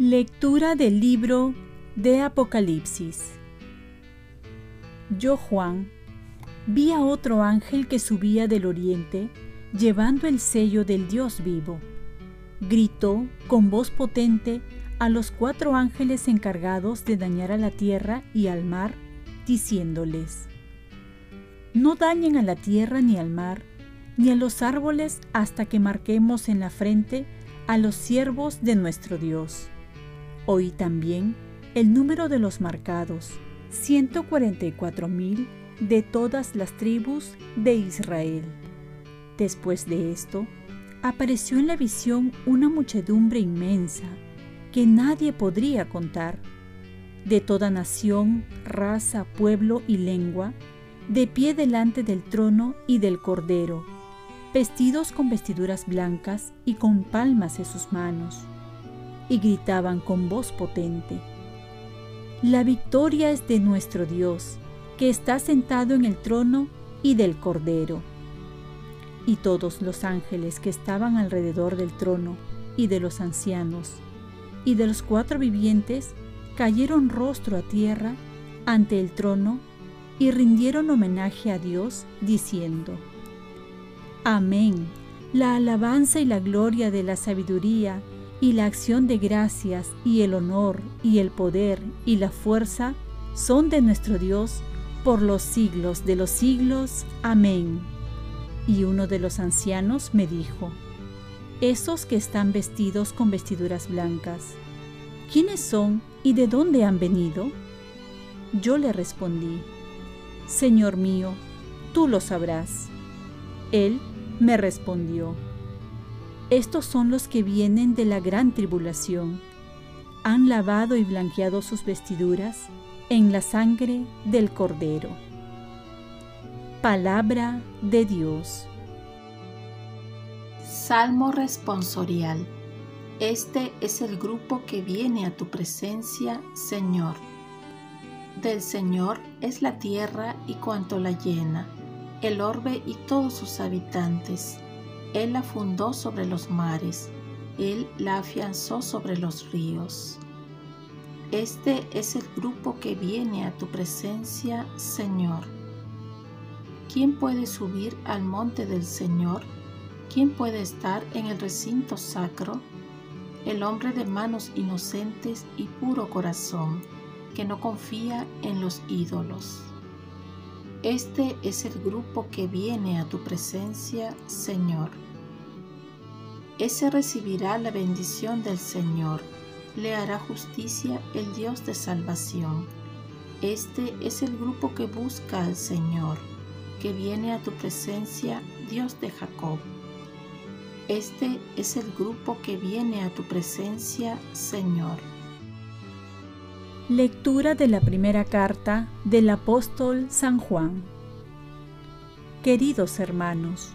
Lectura del libro de Apocalipsis. Yo, Juan, vi a otro ángel que subía del oriente, llevando el sello del Dios vivo. Gritó con voz potente a los cuatro ángeles encargados de dañar a la tierra y al mar, diciéndoles, No dañen a la tierra ni al mar, ni a los árboles hasta que marquemos en la frente a los siervos de nuestro Dios Oí también el número de los marcados, 144.000 de todas las tribus de Israel. Después de esto, apareció en la visión una muchedumbre inmensa que nadie podría contar, de toda nación, raza, pueblo y lengua, de pie delante del trono y del Cordero, vestidos con vestiduras blancas y con palmas en sus manos y gritaban con voz potente, La victoria es de nuestro Dios, que está sentado en el trono y del Cordero. Y todos los ángeles que estaban alrededor del trono y de los ancianos y de los cuatro vivientes cayeron rostro a tierra ante el trono y rindieron homenaje a Dios diciendo, Amén, la alabanza y la gloria de la sabiduría y la acción de gracias y el honor y el poder y la fuerza son de nuestro Dios por los siglos de los siglos. Amén. Y uno de los ancianos me dijo, Esos que están vestidos con vestiduras blancas, ¿quiénes son y de dónde han venido? Yo le respondí, Señor mío, tú lo sabrás. Él me respondió, estos son los que vienen de la gran tribulación. Han lavado y blanqueado sus vestiduras en la sangre del Cordero. Palabra de Dios. Salmo responsorial. Este es el grupo que viene a tu presencia, Señor. Del Señor es la tierra y cuanto la llena, el orbe y todos sus habitantes él la fundó sobre los mares, Él la afianzó sobre los ríos. Este es el grupo que viene a tu presencia, Señor. ¿Quién puede subir al monte del Señor? ¿Quién puede estar en el recinto sacro? El hombre de manos inocentes y puro corazón, que no confía en los ídolos. Este es el grupo que viene a tu presencia, Señor. Ese recibirá la bendición del Señor, le hará justicia el Dios de salvación. Este es el grupo que busca al Señor, que viene a tu presencia, Dios de Jacob. Este es el grupo que viene a tu presencia, Señor. Lectura de la primera carta del apóstol San Juan. Queridos hermanos,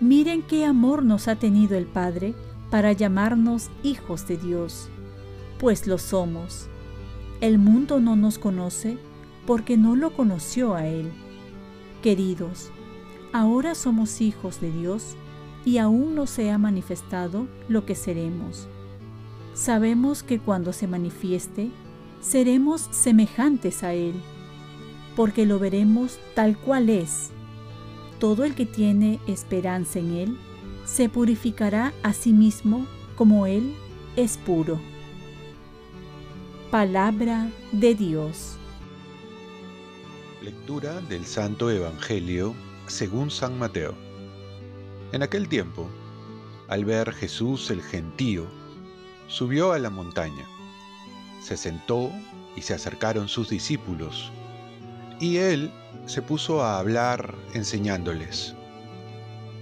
miren qué amor nos ha tenido el Padre para llamarnos hijos de Dios, pues lo somos. El mundo no nos conoce porque no lo conoció a Él. Queridos, ahora somos hijos de Dios y aún no se ha manifestado lo que seremos. Sabemos que cuando se manifieste, seremos semejantes a Él, porque lo veremos tal cual es. Todo el que tiene esperanza en Él se purificará a sí mismo como Él es puro. Palabra de Dios. Lectura del Santo Evangelio según San Mateo. En aquel tiempo, al ver Jesús el gentío, subió a la montaña se sentó y se acercaron sus discípulos, y él se puso a hablar enseñándoles.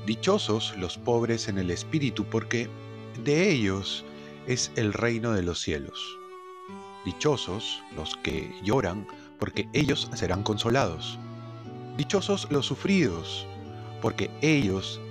Dichosos los pobres en el espíritu, porque de ellos es el reino de los cielos. Dichosos los que lloran, porque ellos serán consolados. Dichosos los sufridos, porque ellos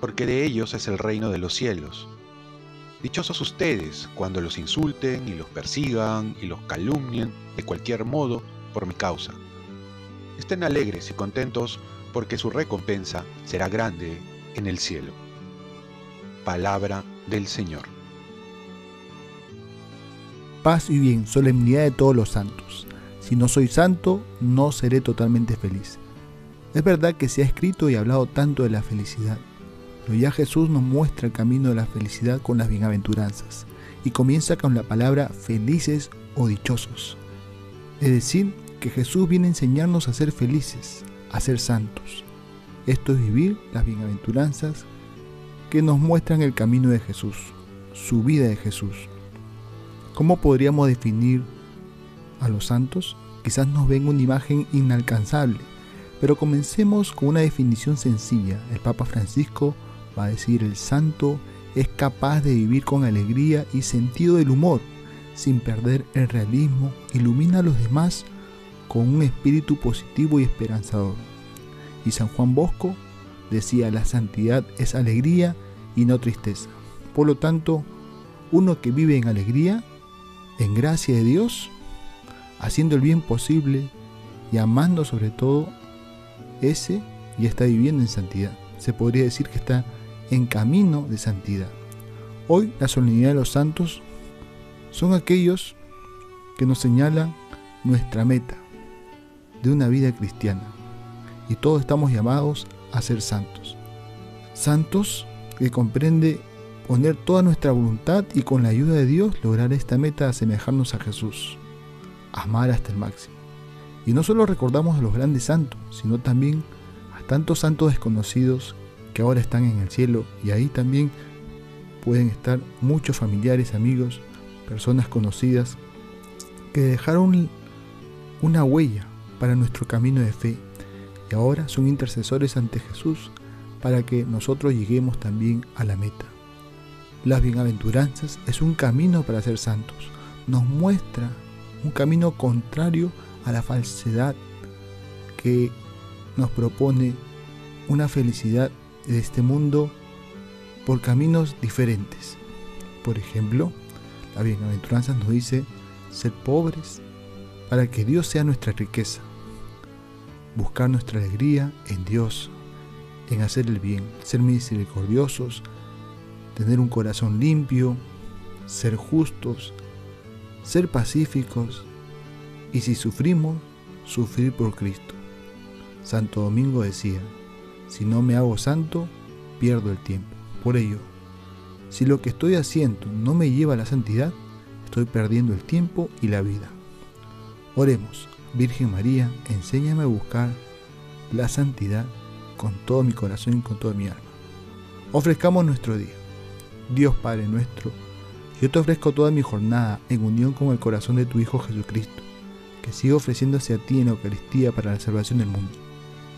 porque de ellos es el reino de los cielos. Dichosos ustedes cuando los insulten y los persigan y los calumnien de cualquier modo por mi causa. Estén alegres y contentos porque su recompensa será grande en el cielo. Palabra del Señor. Paz y bien, solemnidad de todos los santos. Si no soy santo, no seré totalmente feliz. Es verdad que se ha escrito y hablado tanto de la felicidad, ya Jesús nos muestra el camino de la felicidad con las bienaventuranzas y comienza con la palabra felices o dichosos. Es decir, que Jesús viene a enseñarnos a ser felices, a ser santos. Esto es vivir las bienaventuranzas que nos muestran el camino de Jesús, su vida de Jesús. ¿Cómo podríamos definir a los santos? Quizás nos ven una imagen inalcanzable, pero comencemos con una definición sencilla. El Papa Francisco va a decir el santo es capaz de vivir con alegría y sentido del humor, sin perder el realismo, ilumina a los demás con un espíritu positivo y esperanzador. Y San Juan Bosco decía, la santidad es alegría y no tristeza. Por lo tanto, uno que vive en alegría, en gracia de Dios, haciendo el bien posible y amando sobre todo, ese y está viviendo en santidad. Se podría decir que está en camino de santidad. Hoy la solemnidad de los santos son aquellos que nos señalan nuestra meta de una vida cristiana. Y todos estamos llamados a ser santos. Santos que comprende poner toda nuestra voluntad y con la ayuda de Dios lograr esta meta de asemejarnos a Jesús. Amar hasta el máximo. Y no solo recordamos a los grandes santos, sino también a tantos santos desconocidos que ahora están en el cielo y ahí también pueden estar muchos familiares, amigos, personas conocidas que dejaron una huella para nuestro camino de fe y ahora son intercesores ante Jesús para que nosotros lleguemos también a la meta. Las bienaventuranzas es un camino para ser santos. Nos muestra un camino contrario a la falsedad que nos propone una felicidad de este mundo por caminos diferentes. Por ejemplo, la bienaventuranza nos dice ser pobres para que Dios sea nuestra riqueza. Buscar nuestra alegría en Dios, en hacer el bien, ser misericordiosos, tener un corazón limpio, ser justos, ser pacíficos y si sufrimos, sufrir por Cristo. Santo Domingo decía, si no me hago santo, pierdo el tiempo. Por ello, si lo que estoy haciendo no me lleva a la santidad, estoy perdiendo el tiempo y la vida. Oremos, Virgen María, enséñame a buscar la santidad con todo mi corazón y con toda mi alma. Ofrezcamos nuestro día. Dios Padre nuestro, yo te ofrezco toda mi jornada en unión con el corazón de tu Hijo Jesucristo, que siga ofreciéndose a ti en la Eucaristía para la salvación del mundo.